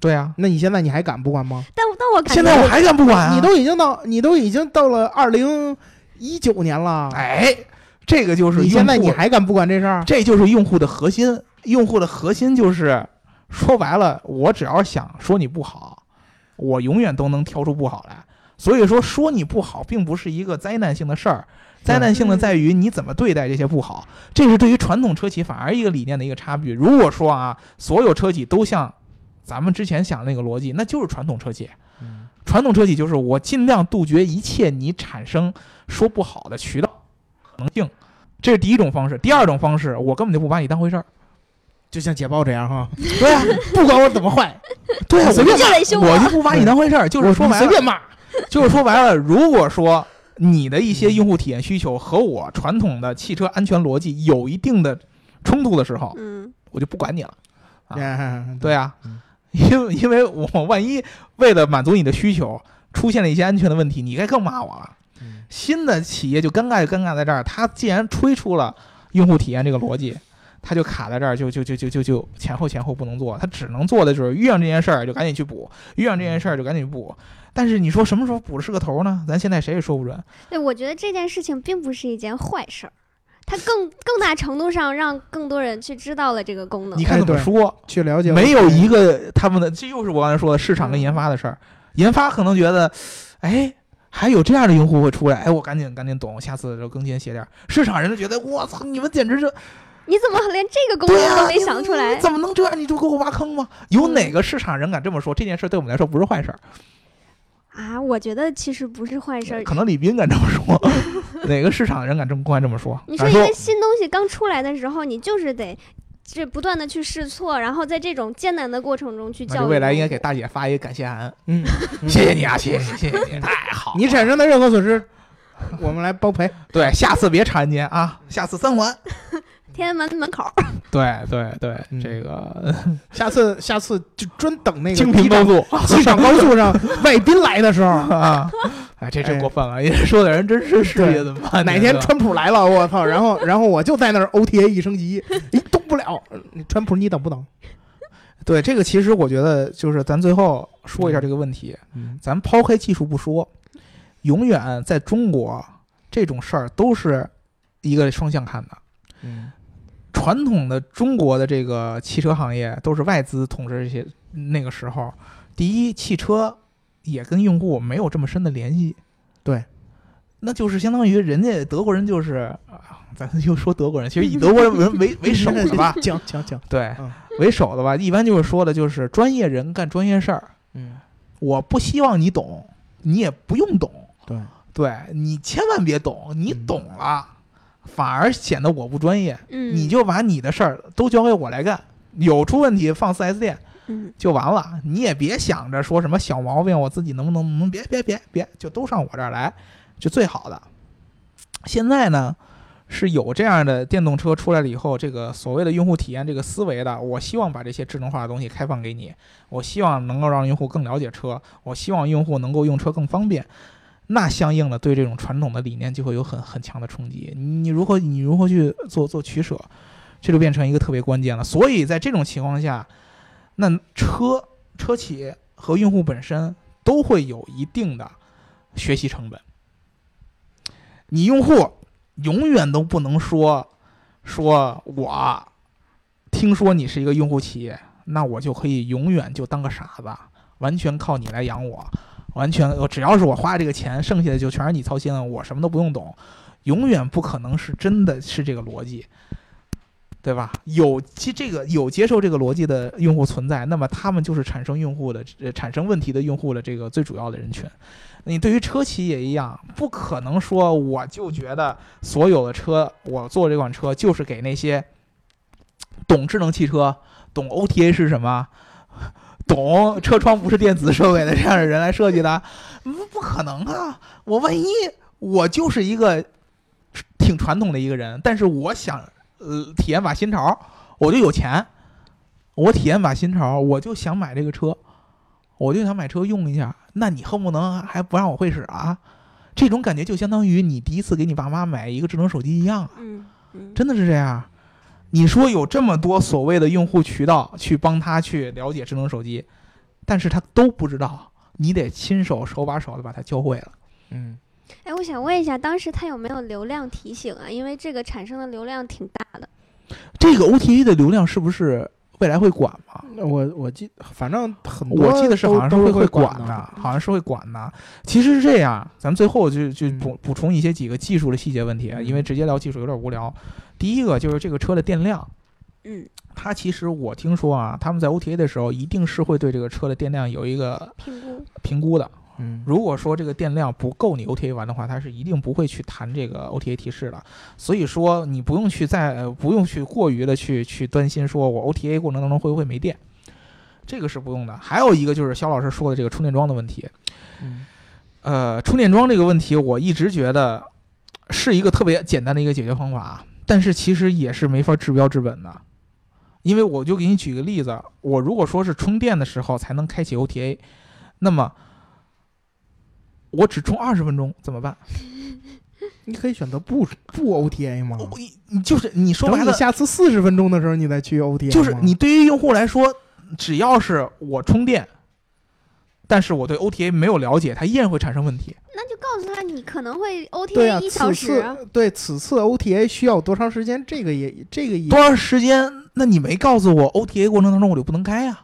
对呀、那你现在你还敢不管吗？但但我感觉现在我还敢不管啊？你都已经到，你都已经到了二零一九年了，哎，这个就是你现在用户你还敢不管这事儿？这就是用户的核心。用户的核心就是说白了，我只要想说你不好，我永远都能挑出不好来。所以说，说你不好，并不是一个灾难性的事儿。灾难性的在于你怎么对待这些不好，这是对于传统车企反而一个理念的一个差距。如果说啊，所有车企都像咱们之前想的那个逻辑，那就是传统车企。嗯传统车企就是我尽量杜绝一切你产生说不好的渠道可能性，这是第一种方式。第二种方式，我根本就不把你当回事儿。就像捷豹这样哈，对啊，不管我怎么坏，对啊，随便骂我就不把你当回事儿。就是说白了，随便骂。就是说白了，如果说你的一些用户体验需求和我传统的汽车安全逻辑有一定的冲突的时候，嗯，我就不管你了。对啊嗯，因为因为我万一为了满足你的需求，出现了一些安全的问题，你该更骂我了。嗯新的企业就尴尬就尴尬在这儿，它既然吹出了用户体验这个逻辑，它就卡在这儿，就就就就就就前后前后不能做，它只能做的就是遇上这件事儿就赶紧去补，遇上这件事儿就赶紧补。但是你说什么时候补是个头呢？咱现在谁也说不准。对，我觉得这件事情并不是一件坏事儿，它更更大程度上让更多人去知道了这个功能你。看怎么说？去了解没有一个他们的，这又是我刚才说的市场跟研发的事儿。研发可能觉得，哎，还有这样的用户会出来，哎，我赶紧赶紧懂，下次就更新写点儿。市场人就觉得，我操，你们简直是 你怎么连这个功能都没想出来你？怎么能这样？你就给我挖坑吗？有嗯哪个市场人敢这么说？这件事对我们来说不是坏事儿，啊，我觉得其实不是坏事儿。可能李斌敢这么说，哪个市场人敢这么公开这么说？你说敢一个新东西刚出来的时候，你就是得这不断的去试错，然后在这种艰难的过程中去教育。未来应该给大姐发一个感谢函，嗯，谢谢你啊，谢谢你，谢谢你，太好了。你产生的任何损失，我们来包赔。对，下次别缠您啊，下次三还。天安门门口，对对对，嗯这个 下次下次就专等那个京平高速机场高速上外宾来的时候，啊，哎，这真过分了，也说的人真是事业怎么办？哪天川普来了，我操！然后然后我就在那儿 OTA 一升级，你动不了。川普你等不等？对这个，其实我觉得就是咱最后说一下这个问题，嗯咱抛开技术不说，永远在中国这种事儿都是一个双向看的。嗯传统的中国的这个汽车行业都是外资统治这些，那个时候，第一，汽车也跟用户没有这么深的联系，对，那就是相当于人家德国人就是啊，咱又说德国人，其实以 德国人为为为首的吧，讲讲讲，对嗯，为首的吧，一般就是说的就是专业人干专业事儿，嗯，我不希望你懂，你也不用懂，对，对你千万别懂，你嗯。懂了，反而显得我不专业。嗯，你就把你的事儿都交给我来干，有出问题放 4S 店嗯就完了，你也别想着说什么小毛病我自己能不能能别别别别，就都上我这儿来，就最好的。现在呢，是有这样的电动车出来了以后，这个所谓的用户体验这个思维的，我希望把这些智能化的东西开放给你，我希望能够让用户更了解车，我希望用户能够用车更方便。那相应的对这种传统的理念就会有很很强的冲击。你如何你如何去做做取舍，这就变成一个特别关键了。所以在这种情况下，那车车企和用户本身都会有一定的学习成本。你用户永远都不能说说我听说你是一个用户企业，那我就可以永远就当个傻子，完全靠你来养我。完全，我只要是我花这个钱，剩下的就全是你操心了，我什么都不用懂，永远不可能是真的是这个逻辑，对吧？有其这个有接受这个逻辑的用户存在，那么他们就是产生用户的、呃、产生问题的用户的这个最主要的人群。你对于车企也一样，不可能说我就觉得所有的车，我做这款车就是给那些懂智能汽车、懂 OTA 是什么。懂车窗不是电子设备的这样的人来设计的，不不可能啊！我万一我就是一个挺传统的一个人，但是我想呃体验把新潮，我就有钱，我体验把新潮，我就想买这个车，我就想买车用一下，那你恨不能还不让我会使啊？这种感觉就相当于你第一次给你爸妈买一个智能手机一样，啊嗯，真的是这样。你说有这么多所谓的用户渠道去帮他去了解智能手机，但是他都不知道，你得亲手手把手的把他教会了。嗯，哎，我想问一下，当时他有没有流量提醒啊？因为这个产生的流量挺大的。这个 OTA 的流量是不是未来会管吗？我我记，反正很多我记得是好像是会会管的，好像是会管的。其实是这样，咱们最后就就嗯补补充一些几个技术的细节问题，啊，因为直接聊技术有点无聊。第一个就是这个车的电量。嗯，它其实我听说啊，他们在 OTA 的时候一定是会对这个车的电量有一个评估。评估的。嗯，如果说这个电量不够你 OTA 玩的话，它是一定不会去弹这个 OTA 提示的。所以说你不用去再、不用去过于的去去担心说我 OTA 过程当中会不会没电，这个是不用的。还有一个就是肖老师说的这个充电桩的问题，嗯呃，充电桩这个问题我一直觉得是一个特别简单的一个解决方法，但是其实也是没法治标治本的。因为我就给你举个例子，我如果说是充电的时候才能开启 OTA，那么我只充二十分钟怎么办？你可以选择不不 OTA 吗？我你你就是你说白等你了，下次四十分钟的时候，你再去 OTA 就是你对于用户来说，只要是我充电，但是我对 OTA 没有了解，它依然会产生问题。那就告诉他你可能会 OTA，一小此时啊。次对此次 OTA 需要多长时间？这个也这个也多长时间？那你没告诉我 OTA 过程当中我就不能开呀、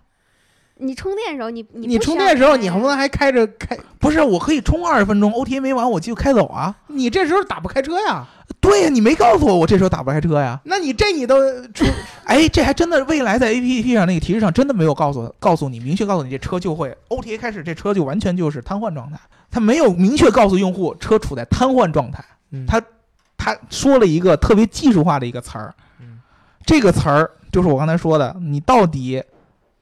你充电的时候，你你你充电的时候，你能不能还开着开？不是，我可以充二十分钟，OTA 没完我就开走啊。你这时候打不开车呀？对呀，你没告诉我，我这时候打不开车呀。那你这你都出哎，这还真的，未来在 APP 上那个提示上真的没有告诉告诉你，明确告诉你这车就会 OTA 开始，这车就完全就是瘫痪状态。它没有明确告诉用户车处在瘫痪状态，嗯他他说了一个特别技术化的一个词儿，嗯这个词儿就是我刚才说的，你到底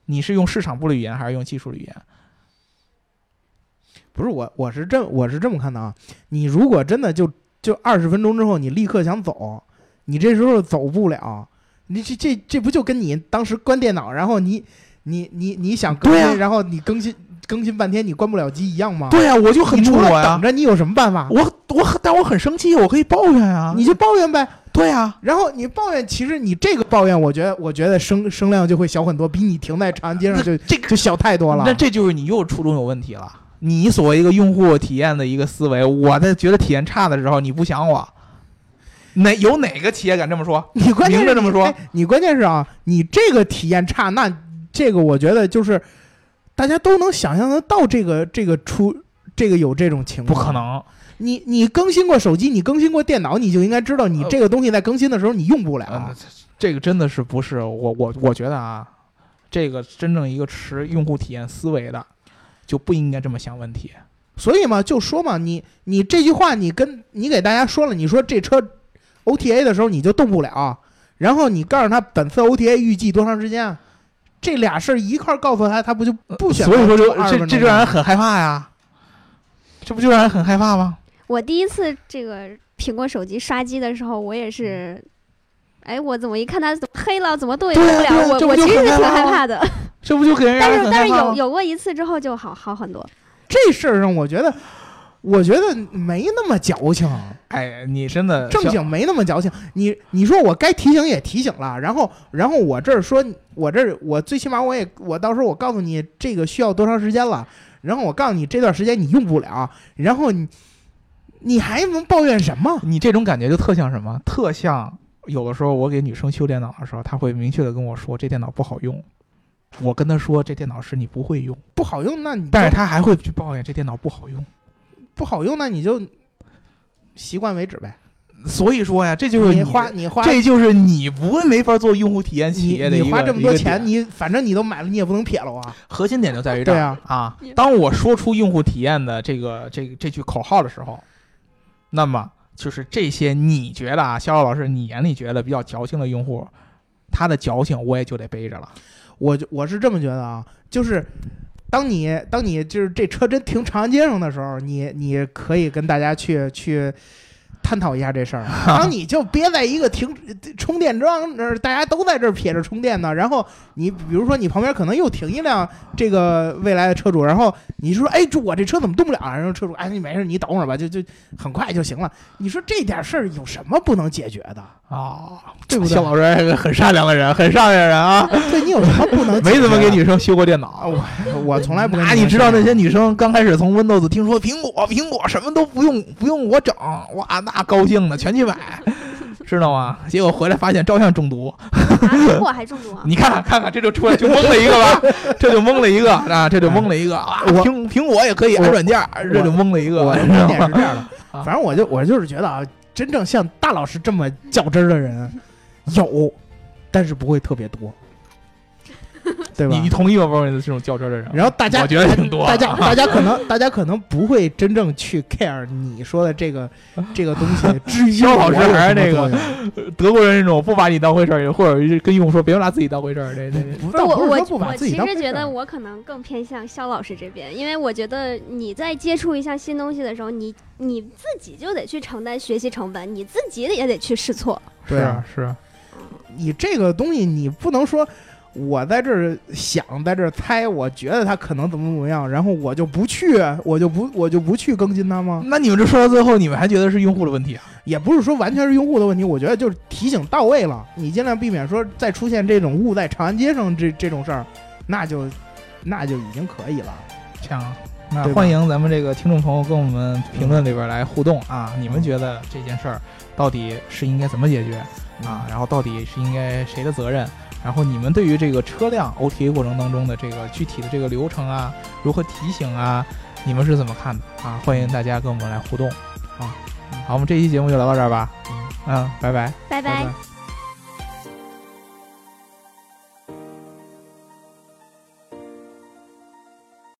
你是用市场部的语言还是用技术的语言？不是我，我是这我是这么看的啊。你如果真的就就二十分钟之后，你立刻想走，你这时候走不了。你这这这不就跟你当时关电脑，然后你你你你想更新，啊然后你更新更新半天你关不了机一样吗？对呀、我就很你除了怒火呀等，着，你有什么办法？我我但我很生气，我可以抱怨啊，你就抱怨呗。对啊、然后你抱怨，其实你这个抱怨，我觉得我觉得声声量就会小很多，比你停在长安街上就这个就小太多了。那这就是你又初衷有问题了。你所谓一个用户体验的一个思维，我在觉得体验差的时候，你不想我，哪有哪个企业敢这么说？你关键是这么说哎你关键是啊，你这个体验差，那这个我觉得就是大家都能想象得到，这个这个出这个有这种情况，不可。能。你你更新过手机，你更新过电脑，你就应该知道，你呃这个东西在更新的时候你用不了。嗯，这个真的是不是我我我觉得啊，这个真正一个持用户体验思维的，就不应该这么想问题。所以嘛，就说嘛，你你这句话你跟你给大家说了，你说这车 OTA 的时候你就动不了，然后你告诉他本次 OTA 预计多长时间啊，这俩事儿一块儿告诉他，他不就不选择所以说就这这就让人很害怕呀，这不就让人很害怕吗？我第一次这个苹果手机刷机的时候，我也是，哎，我怎么一看它怎么黑了，怎么动也动不了，我我其实是挺害怕的。这不就给人 但是但是有有过一次之后就好好很多。这事儿上，我觉得，我觉得没那么矫情，哎，你真的正经没那么矫情。你你说我该提醒也提醒了，然后然后我这儿说，我这儿我最起码我也我到时候我告诉你这个需要多长时间了，然后我告诉你这段时间你用不了，然后你你还能抱怨什么？你这种感觉就特像什么？特像有的时候我给女生修电脑的时候，她会明确的跟我说这电脑不好用。我跟她说这电脑是你不会用，不好用，那你但是她还会去抱怨这电脑不好用。不好用，那你就习惯为止呗。所以说呀，这就是你你花你花这就是你不会没法做用户体验企你业的一个你花这么多钱，你反正你都买了，你也不能撇了啊。核心点就在于这儿啊啊！当我说出用户体验的这个这个这句口号的时候，那么就是这些你觉得啊，肖老师你眼里觉得比较矫情的用户，他的矫情我也就得背着了。我我是这么觉得啊，就是当你当你就是这车真停长安街上的时候，你你可以跟大家去去探讨一下这事儿。当你就别在一个停充电桩那儿，大家都在这儿撇着充电呢，然后你比如说你旁边可能又停一辆这个未来的车主，然后你说哎，这我这车怎么动不了啊？然后车主哎，你没事，你等会儿吧，就就很快就行了。你说这点事儿有什么不能解决的？啊，对不对肖老师是个很善良的人，很善良的人啊，对你有什么不能解决？没怎么给女生修过电啊，脑。我我从来不跟那你们说你知道那些女生刚开始从 Windows 听说苹果苹果什么都不用不用我整，哇，那高兴的全去买，知道吗？结果回来发现照样中毒。啊，苹果还中毒啊？你看看看看，这就出来就蒙了一个吧，这就蒙了一个啊，这就蒙了一个啊，苹苹果也可以安软件，这就蒙了一个。我点是这样的，啊反正我就我就是觉得啊，真正像大老师这么较真儿的人有，但是不会特别多，对吧你？你同意吗？不是这种较真的人，然后大家我觉得挺多大家 大家可能大家可能不会真正去 care 你说的这个 这个东西。至于肖老师还是那个德国人那种不把你当回事儿，或者跟用户说别拿自己当回事儿，这这我我我其实觉得我可能更偏向肖老师这边，因为我觉得你在接触一项新东西的时候，你你自己就得去承担学习成本，你自己也得去试错。对啊，是啊，你这个东西你不能说。我在这儿想，在这儿猜，我觉得他可能怎么怎么样，然后我就不去，我就不我就不去更新它吗？那你们这说到最后，你们还觉得是用户的问题啊？也不是说完全是用户的问题，我觉得就是提醒到位了，你尽量避免说再出现这种误在长安街上这这种事儿，那就那就已经可以了。强。那欢迎咱们这个听众朋友跟我们评论里边来互动啊！你们觉得这件事儿到底是应该怎么解决啊？然后到底是应该谁的责任？然后你们对于这个车辆 OTA 过程当中的这个具体的这个流程啊，如何提醒啊，你们是怎么看的啊？欢迎大家跟我们来互动啊！好，我们这期节目就聊到这儿吧。嗯，拜拜。拜拜拜